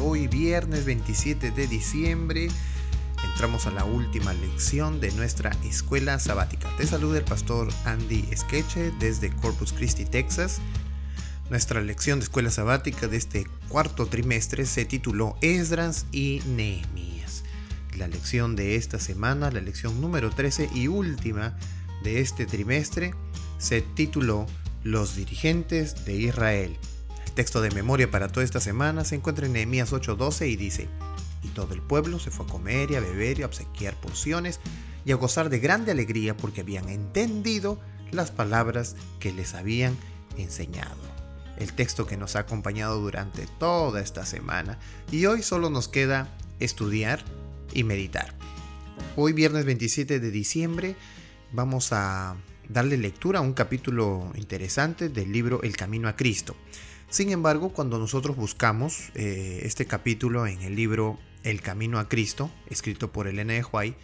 Hoy viernes 27 de diciembre. Entramos a la última lección de nuestra escuela sabática. Te saluda el pastor Andy Skeche desde Corpus Christi, Texas. Nuestra lección de escuela sabática de este cuarto trimestre se tituló Esdras y Nehemías. La lección de esta semana, la lección número 13 y última de este trimestre, se tituló Los dirigentes de Israel texto de memoria para toda esta semana se encuentra en Nehemías 8:12 y dice, y todo el pueblo se fue a comer y a beber y a obsequiar porciones y a gozar de grande alegría porque habían entendido las palabras que les habían enseñado. El texto que nos ha acompañado durante toda esta semana y hoy solo nos queda estudiar y meditar. Hoy viernes 27 de diciembre vamos a darle lectura a un capítulo interesante del libro El Camino a Cristo. Sin embargo, cuando nosotros buscamos eh, este capítulo en el libro El Camino a Cristo, escrito por Elena de White,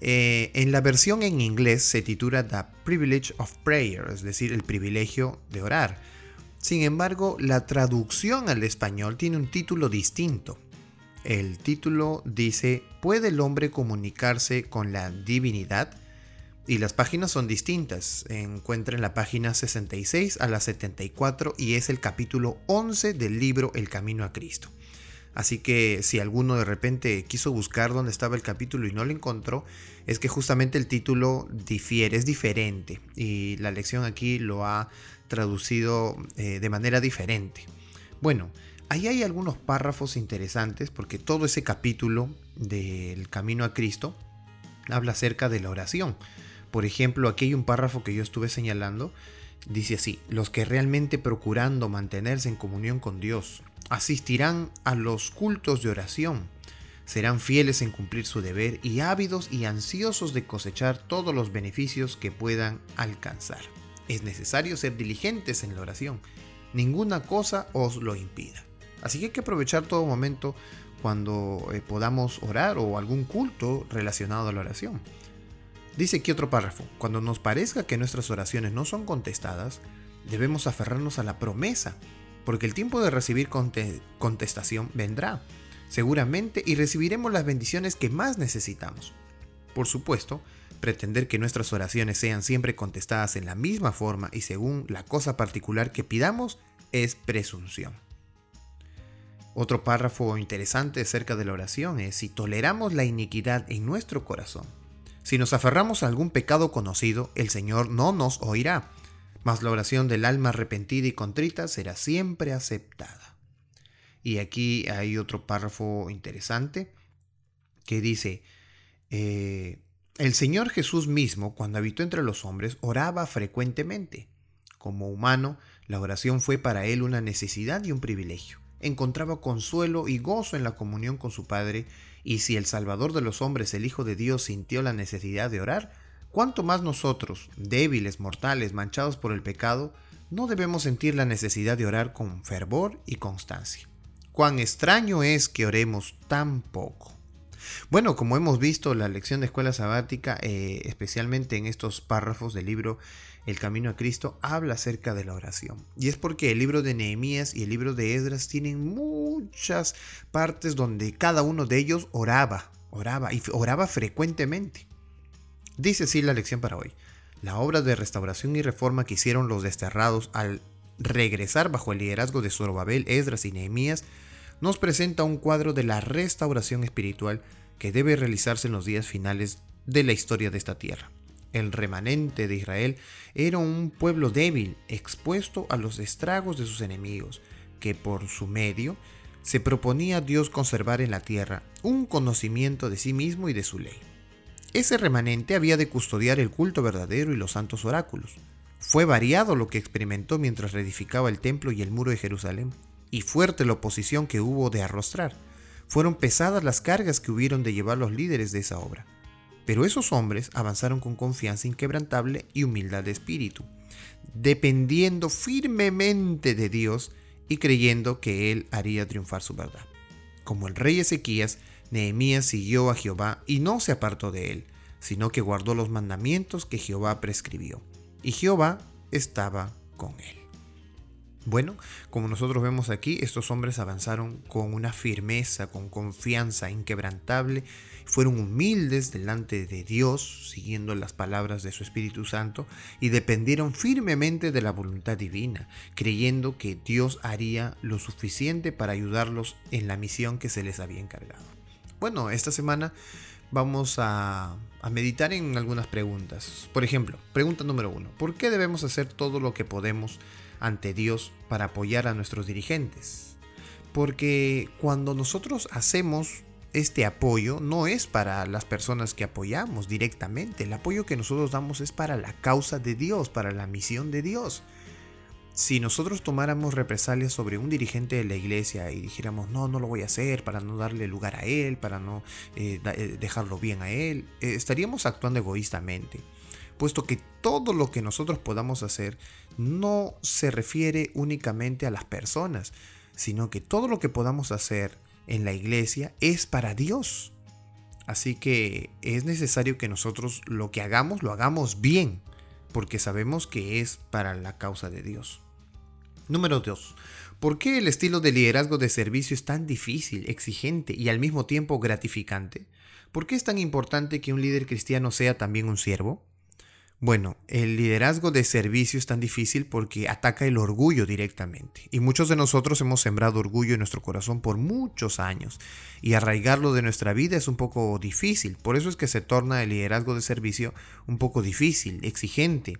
eh, en la versión en inglés se titula The Privilege of Prayer, es decir, el privilegio de orar. Sin embargo, la traducción al español tiene un título distinto. El título dice, ¿puede el hombre comunicarse con la divinidad? Y las páginas son distintas. Encuentren la página 66 a la 74 y es el capítulo 11 del libro El Camino a Cristo. Así que si alguno de repente quiso buscar dónde estaba el capítulo y no lo encontró, es que justamente el título difiere, es diferente. Y la lección aquí lo ha traducido eh, de manera diferente. Bueno, ahí hay algunos párrafos interesantes porque todo ese capítulo del Camino a Cristo habla acerca de la oración. Por ejemplo, aquí hay un párrafo que yo estuve señalando. Dice así, los que realmente procurando mantenerse en comunión con Dios asistirán a los cultos de oración, serán fieles en cumplir su deber y ávidos y ansiosos de cosechar todos los beneficios que puedan alcanzar. Es necesario ser diligentes en la oración, ninguna cosa os lo impida. Así que hay que aprovechar todo momento cuando eh, podamos orar o algún culto relacionado a la oración. Dice aquí otro párrafo, cuando nos parezca que nuestras oraciones no son contestadas, debemos aferrarnos a la promesa, porque el tiempo de recibir contestación vendrá, seguramente, y recibiremos las bendiciones que más necesitamos. Por supuesto, pretender que nuestras oraciones sean siempre contestadas en la misma forma y según la cosa particular que pidamos es presunción. Otro párrafo interesante acerca de la oración es si toleramos la iniquidad en nuestro corazón, si nos aferramos a algún pecado conocido, el Señor no nos oirá, mas la oración del alma arrepentida y contrita será siempre aceptada. Y aquí hay otro párrafo interesante que dice, eh, el Señor Jesús mismo, cuando habitó entre los hombres, oraba frecuentemente. Como humano, la oración fue para él una necesidad y un privilegio. Encontraba consuelo y gozo en la comunión con su Padre y si el Salvador de los hombres, el Hijo de Dios, sintió la necesidad de orar, ¿cuánto más nosotros, débiles, mortales, manchados por el pecado, no debemos sentir la necesidad de orar con fervor y constancia? Cuán extraño es que oremos tan poco. Bueno, como hemos visto, la lección de escuela sabática, eh, especialmente en estos párrafos del libro El Camino a Cristo, habla acerca de la oración. Y es porque el libro de Nehemías y el libro de Esdras tienen muchas partes donde cada uno de ellos oraba, oraba y oraba frecuentemente. Dice así la lección para hoy. La obra de restauración y reforma que hicieron los desterrados al regresar bajo el liderazgo de Zorobabel, Esdras y Nehemías nos presenta un cuadro de la restauración espiritual que debe realizarse en los días finales de la historia de esta tierra. El remanente de Israel era un pueblo débil, expuesto a los estragos de sus enemigos, que por su medio se proponía a Dios conservar en la tierra un conocimiento de sí mismo y de su ley. Ese remanente había de custodiar el culto verdadero y los santos oráculos. Fue variado lo que experimentó mientras reedificaba el templo y el muro de Jerusalén, y fuerte la oposición que hubo de arrostrar. Fueron pesadas las cargas que hubieron de llevar los líderes de esa obra. Pero esos hombres avanzaron con confianza inquebrantable y humildad de espíritu, dependiendo firmemente de Dios y creyendo que Él haría triunfar su verdad. Como el rey Ezequías, Nehemías siguió a Jehová y no se apartó de él, sino que guardó los mandamientos que Jehová prescribió. Y Jehová estaba con él. Bueno, como nosotros vemos aquí, estos hombres avanzaron con una firmeza, con confianza inquebrantable, fueron humildes delante de Dios, siguiendo las palabras de su Espíritu Santo, y dependieron firmemente de la voluntad divina, creyendo que Dios haría lo suficiente para ayudarlos en la misión que se les había encargado. Bueno, esta semana vamos a, meditar en algunas preguntas. Por ejemplo, pregunta número uno, ¿por qué debemos hacer todo lo que podemos ante Dios para apoyar a nuestros dirigentes. Porque cuando nosotros hacemos este apoyo no es para las personas que apoyamos directamente, el apoyo que nosotros damos es para la causa de Dios, para la misión de Dios. Si nosotros tomáramos represalias sobre un dirigente de la iglesia y dijéramos, no, no lo voy a hacer para no darle lugar a él, para no eh, eh, dejarlo bien a él, eh, estaríamos actuando egoístamente puesto que todo lo que nosotros podamos hacer no se refiere únicamente a las personas, sino que todo lo que podamos hacer en la iglesia es para Dios. Así que es necesario que nosotros lo que hagamos lo hagamos bien, porque sabemos que es para la causa de Dios. Número 2. ¿Por qué el estilo de liderazgo de servicio es tan difícil, exigente y al mismo tiempo gratificante? ¿Por qué es tan importante que un líder cristiano sea también un siervo? Bueno, el liderazgo de servicio es tan difícil porque ataca el orgullo directamente. Y muchos de nosotros hemos sembrado orgullo en nuestro corazón por muchos años. Y arraigarlo de nuestra vida es un poco difícil. Por eso es que se torna el liderazgo de servicio un poco difícil, exigente.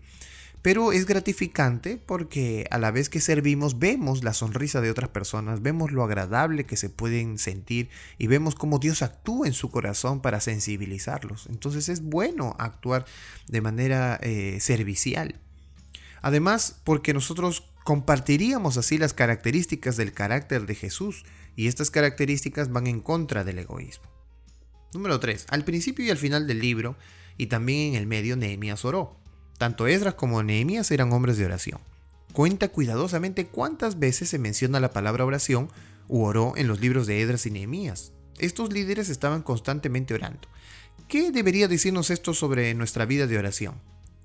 Pero es gratificante porque a la vez que servimos vemos la sonrisa de otras personas, vemos lo agradable que se pueden sentir y vemos cómo Dios actúa en su corazón para sensibilizarlos. Entonces es bueno actuar de manera eh, servicial. Además, porque nosotros compartiríamos así las características del carácter de Jesús y estas características van en contra del egoísmo. Número 3. Al principio y al final del libro, y también en el medio, Nehemías oró. Tanto Esdras como Nehemías eran hombres de oración. Cuenta cuidadosamente cuántas veces se menciona la palabra oración u oró en los libros de Esdras y Nehemías. Estos líderes estaban constantemente orando. ¿Qué debería decirnos esto sobre nuestra vida de oración?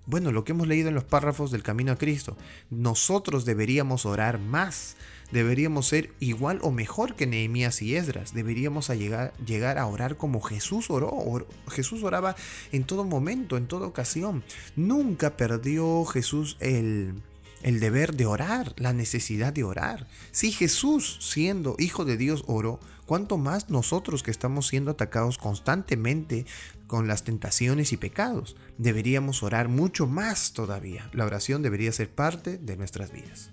Bueno, lo que hemos leído en los párrafos del Camino a Cristo. Nosotros deberíamos orar más. Deberíamos ser igual o mejor que Nehemías y Esdras. Deberíamos llegar, a orar como Jesús oró. Jesús oraba en todo momento, en toda ocasión. Nunca perdió Jesús el, el deber de orar, la necesidad de orar. Si Jesús, siendo hijo de Dios, oró, ¿cuánto más nosotros que estamos siendo atacados constantemente con las tentaciones y pecados? Deberíamos orar mucho más todavía. La oración debería ser parte de nuestras vidas.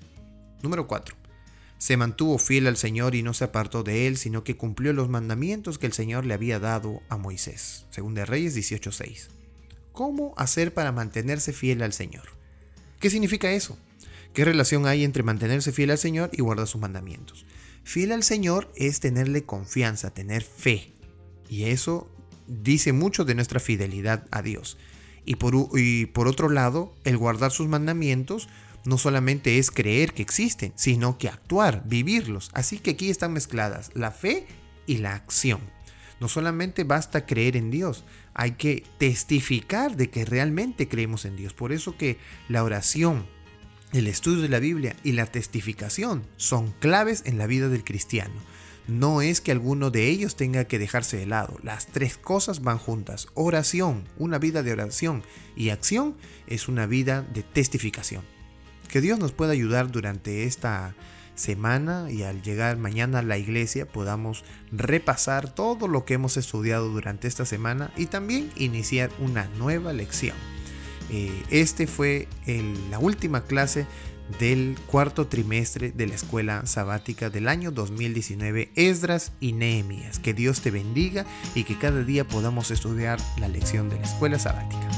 Número 4 se mantuvo fiel al Señor y no se apartó de él, sino que cumplió los mandamientos que el Señor le había dado a Moisés. Según de Reyes 18:6. ¿Cómo hacer para mantenerse fiel al Señor? ¿Qué significa eso? ¿Qué relación hay entre mantenerse fiel al Señor y guardar sus mandamientos? Fiel al Señor es tenerle confianza, tener fe. Y eso dice mucho de nuestra fidelidad a Dios. Y por, y por otro lado, el guardar sus mandamientos no solamente es creer que existen, sino que actuar, vivirlos. Así que aquí están mezcladas la fe y la acción. No solamente basta creer en Dios, hay que testificar de que realmente creemos en Dios. Por eso que la oración, el estudio de la Biblia y la testificación son claves en la vida del cristiano. No es que alguno de ellos tenga que dejarse de lado. Las tres cosas van juntas. Oración, una vida de oración y acción es una vida de testificación. Que Dios nos pueda ayudar durante esta semana y al llegar mañana a la iglesia podamos repasar todo lo que hemos estudiado durante esta semana y también iniciar una nueva lección. Eh, este fue la última clase del cuarto trimestre de la escuela sabática del año 2019, Esdras y Nehemías. Que Dios te bendiga y que cada día podamos estudiar la lección de la escuela sabática.